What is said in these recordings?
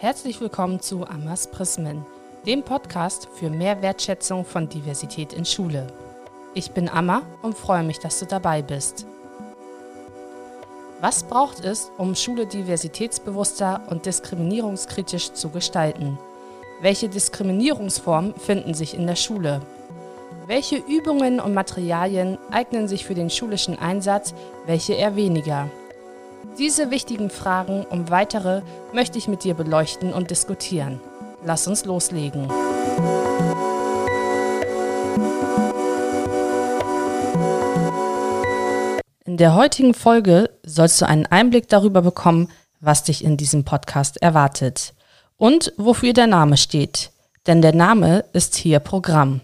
Herzlich willkommen zu Amas Prismen, dem Podcast für mehr Wertschätzung von Diversität in Schule. Ich bin Amma und freue mich, dass du dabei bist. Was braucht es, um Schule diversitätsbewusster und diskriminierungskritisch zu gestalten? Welche Diskriminierungsformen finden sich in der Schule? Welche Übungen und Materialien eignen sich für den schulischen Einsatz, welche eher weniger? Diese wichtigen Fragen und weitere möchte ich mit dir beleuchten und diskutieren. Lass uns loslegen. In der heutigen Folge sollst du einen Einblick darüber bekommen, was dich in diesem Podcast erwartet und wofür der Name steht. Denn der Name ist hier Programm.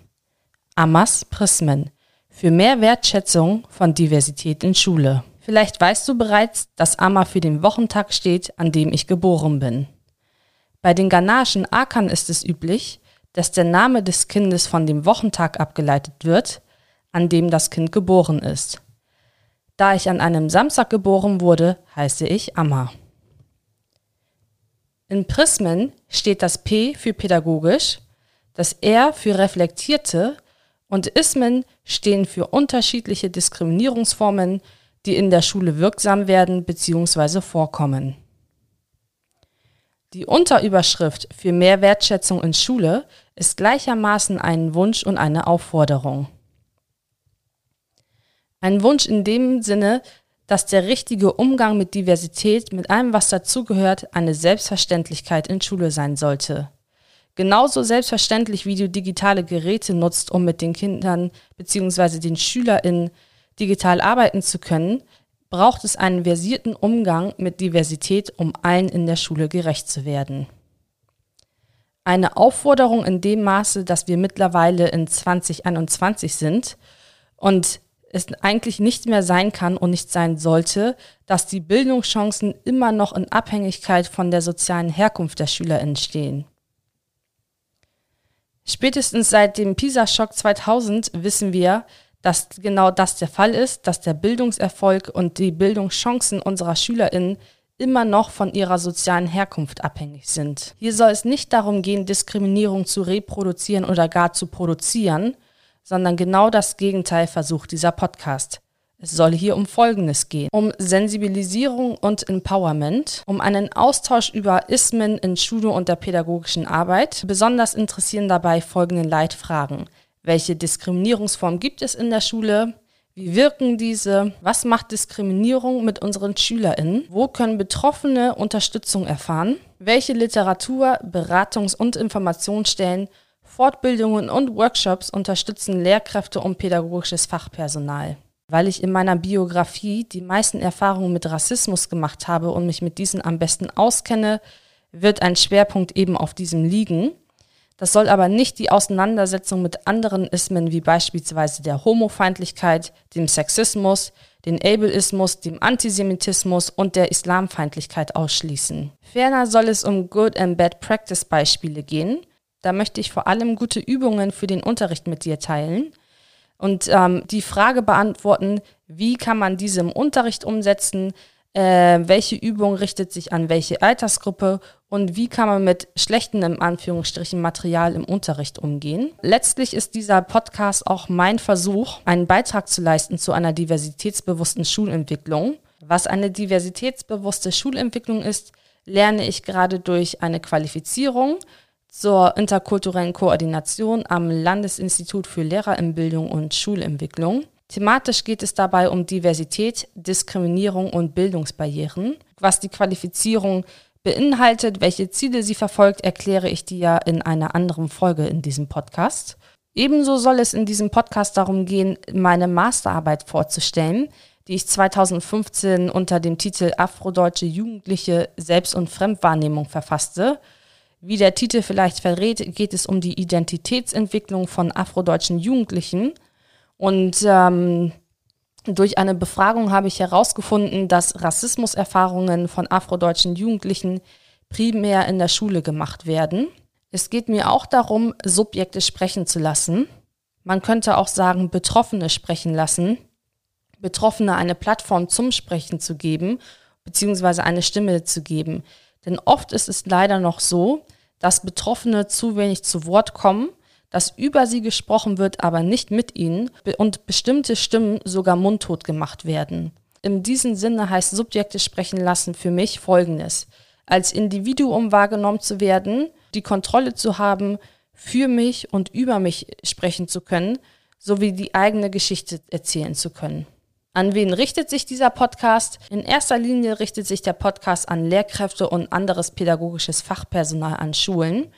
Amas Prismen für mehr Wertschätzung von Diversität in Schule. Vielleicht weißt du bereits, dass Amma für den Wochentag steht, an dem ich geboren bin. Bei den ghanaischen Akan ist es üblich, dass der Name des Kindes von dem Wochentag abgeleitet wird, an dem das Kind geboren ist. Da ich an einem Samstag geboren wurde, heiße ich Amma. In Prismen steht das P für pädagogisch, das R für reflektierte und Ismen stehen für unterschiedliche Diskriminierungsformen, die in der Schule wirksam werden bzw. vorkommen. Die Unterüberschrift für mehr Wertschätzung in Schule ist gleichermaßen ein Wunsch und eine Aufforderung. Ein Wunsch in dem Sinne, dass der richtige Umgang mit Diversität, mit allem, was dazugehört, eine Selbstverständlichkeit in Schule sein sollte. Genauso selbstverständlich, wie du digitale Geräte nutzt, um mit den Kindern bzw. den SchülerInnen digital arbeiten zu können, braucht es einen versierten Umgang mit Diversität, um allen in der Schule gerecht zu werden. Eine Aufforderung in dem Maße, dass wir mittlerweile in 2021 sind und es eigentlich nicht mehr sein kann und nicht sein sollte, dass die Bildungschancen immer noch in Abhängigkeit von der sozialen Herkunft der Schüler entstehen. Spätestens seit dem PISA-Schock 2000 wissen wir, dass genau das der Fall ist, dass der Bildungserfolg und die Bildungschancen unserer Schülerinnen immer noch von ihrer sozialen Herkunft abhängig sind. Hier soll es nicht darum gehen, Diskriminierung zu reproduzieren oder gar zu produzieren, sondern genau das Gegenteil versucht dieser Podcast. Es soll hier um Folgendes gehen. Um Sensibilisierung und Empowerment, um einen Austausch über Ismen in Schule und der pädagogischen Arbeit. Besonders interessieren dabei folgende Leitfragen. Welche Diskriminierungsform gibt es in der Schule? Wie wirken diese? Was macht Diskriminierung mit unseren SchülerInnen? Wo können Betroffene Unterstützung erfahren? Welche Literatur, Beratungs- und Informationsstellen, Fortbildungen und Workshops unterstützen Lehrkräfte und pädagogisches Fachpersonal? Weil ich in meiner Biografie die meisten Erfahrungen mit Rassismus gemacht habe und mich mit diesen am besten auskenne, wird ein Schwerpunkt eben auf diesem liegen. Das soll aber nicht die Auseinandersetzung mit anderen Ismen wie beispielsweise der Homofeindlichkeit, dem Sexismus, den Ableismus, dem Antisemitismus und der Islamfeindlichkeit ausschließen. Ferner soll es um Good and Bad Practice Beispiele gehen. Da möchte ich vor allem gute Übungen für den Unterricht mit dir teilen und ähm, die Frage beantworten, wie kann man diese im Unterricht umsetzen, äh, welche Übung richtet sich an welche Altersgruppe und wie kann man mit schlechtem im Anführungsstrichen Material im Unterricht umgehen. Letztlich ist dieser Podcast auch mein Versuch, einen Beitrag zu leisten zu einer diversitätsbewussten Schulentwicklung. Was eine diversitätsbewusste Schulentwicklung ist, lerne ich gerade durch eine Qualifizierung zur interkulturellen Koordination am Landesinstitut für Lehrerinnenbildung und Schulentwicklung. Thematisch geht es dabei um Diversität, Diskriminierung und Bildungsbarrieren. Was die Qualifizierung beinhaltet, welche Ziele sie verfolgt, erkläre ich dir in einer anderen Folge in diesem Podcast. Ebenso soll es in diesem Podcast darum gehen, meine Masterarbeit vorzustellen, die ich 2015 unter dem Titel Afrodeutsche Jugendliche Selbst- und Fremdwahrnehmung verfasste. Wie der Titel vielleicht verrät, geht es um die Identitätsentwicklung von afrodeutschen Jugendlichen – und ähm, durch eine Befragung habe ich herausgefunden, dass Rassismuserfahrungen von afrodeutschen Jugendlichen primär in der Schule gemacht werden. Es geht mir auch darum, Subjekte sprechen zu lassen. Man könnte auch sagen, Betroffene sprechen lassen, Betroffene eine Plattform zum Sprechen zu geben, beziehungsweise eine Stimme zu geben. Denn oft ist es leider noch so, dass Betroffene zu wenig zu Wort kommen, dass über sie gesprochen wird, aber nicht mit ihnen und bestimmte Stimmen sogar mundtot gemacht werden. In diesem Sinne heißt Subjekte sprechen lassen für mich Folgendes. Als Individuum wahrgenommen zu werden, die Kontrolle zu haben, für mich und über mich sprechen zu können, sowie die eigene Geschichte erzählen zu können. An wen richtet sich dieser Podcast? In erster Linie richtet sich der Podcast an Lehrkräfte und anderes pädagogisches Fachpersonal an Schulen.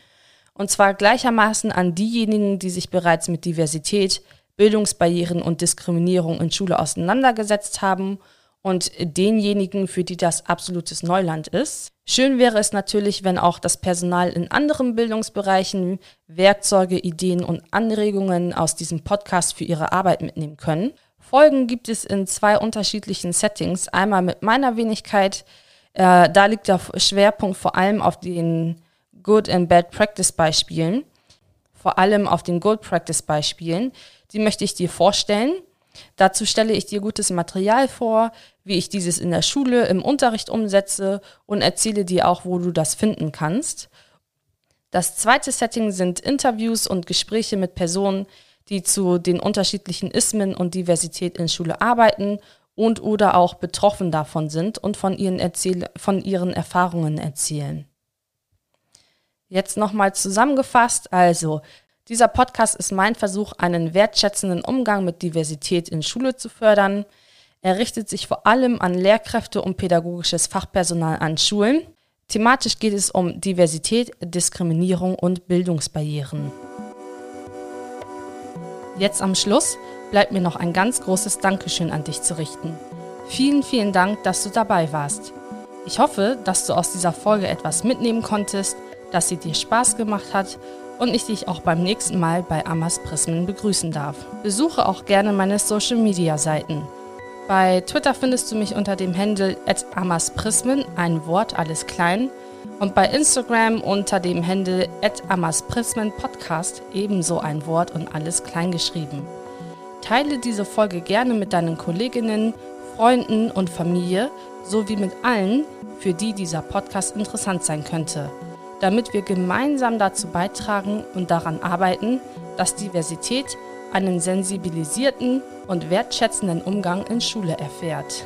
Und zwar gleichermaßen an diejenigen, die sich bereits mit Diversität, Bildungsbarrieren und Diskriminierung in Schule auseinandergesetzt haben und denjenigen, für die das absolutes Neuland ist. Schön wäre es natürlich, wenn auch das Personal in anderen Bildungsbereichen Werkzeuge, Ideen und Anregungen aus diesem Podcast für ihre Arbeit mitnehmen können. Folgen gibt es in zwei unterschiedlichen Settings. Einmal mit meiner Wenigkeit, äh, da liegt der Schwerpunkt vor allem auf den Good and Bad Practice Beispielen, vor allem auf den Good Practice Beispielen. Die möchte ich dir vorstellen. Dazu stelle ich dir gutes Material vor, wie ich dieses in der Schule im Unterricht umsetze und erzähle dir auch, wo du das finden kannst. Das zweite Setting sind Interviews und Gespräche mit Personen, die zu den unterschiedlichen Ismen und Diversität in Schule arbeiten und oder auch betroffen davon sind und von ihren, Erzähl von ihren Erfahrungen erzählen. Jetzt nochmal zusammengefasst, also dieser Podcast ist mein Versuch, einen wertschätzenden Umgang mit Diversität in Schule zu fördern. Er richtet sich vor allem an Lehrkräfte und pädagogisches Fachpersonal an Schulen. Thematisch geht es um Diversität, Diskriminierung und Bildungsbarrieren. Jetzt am Schluss bleibt mir noch ein ganz großes Dankeschön an dich zu richten. Vielen, vielen Dank, dass du dabei warst. Ich hoffe, dass du aus dieser Folge etwas mitnehmen konntest, dass sie dir Spaß gemacht hat und ich dich auch beim nächsten Mal bei Amas Prismen begrüßen darf. Besuche auch gerne meine Social Media Seiten. Bei Twitter findest du mich unter dem Handle @amasprismen, ein Wort alles klein und bei Instagram unter dem Handle @amasprismenpodcast ebenso ein Wort und alles klein geschrieben. Teile diese Folge gerne mit deinen Kolleginnen, Freunden und Familie sowie mit allen, für die dieser Podcast interessant sein könnte, damit wir gemeinsam dazu beitragen und daran arbeiten, dass Diversität einen sensibilisierten und wertschätzenden Umgang in Schule erfährt.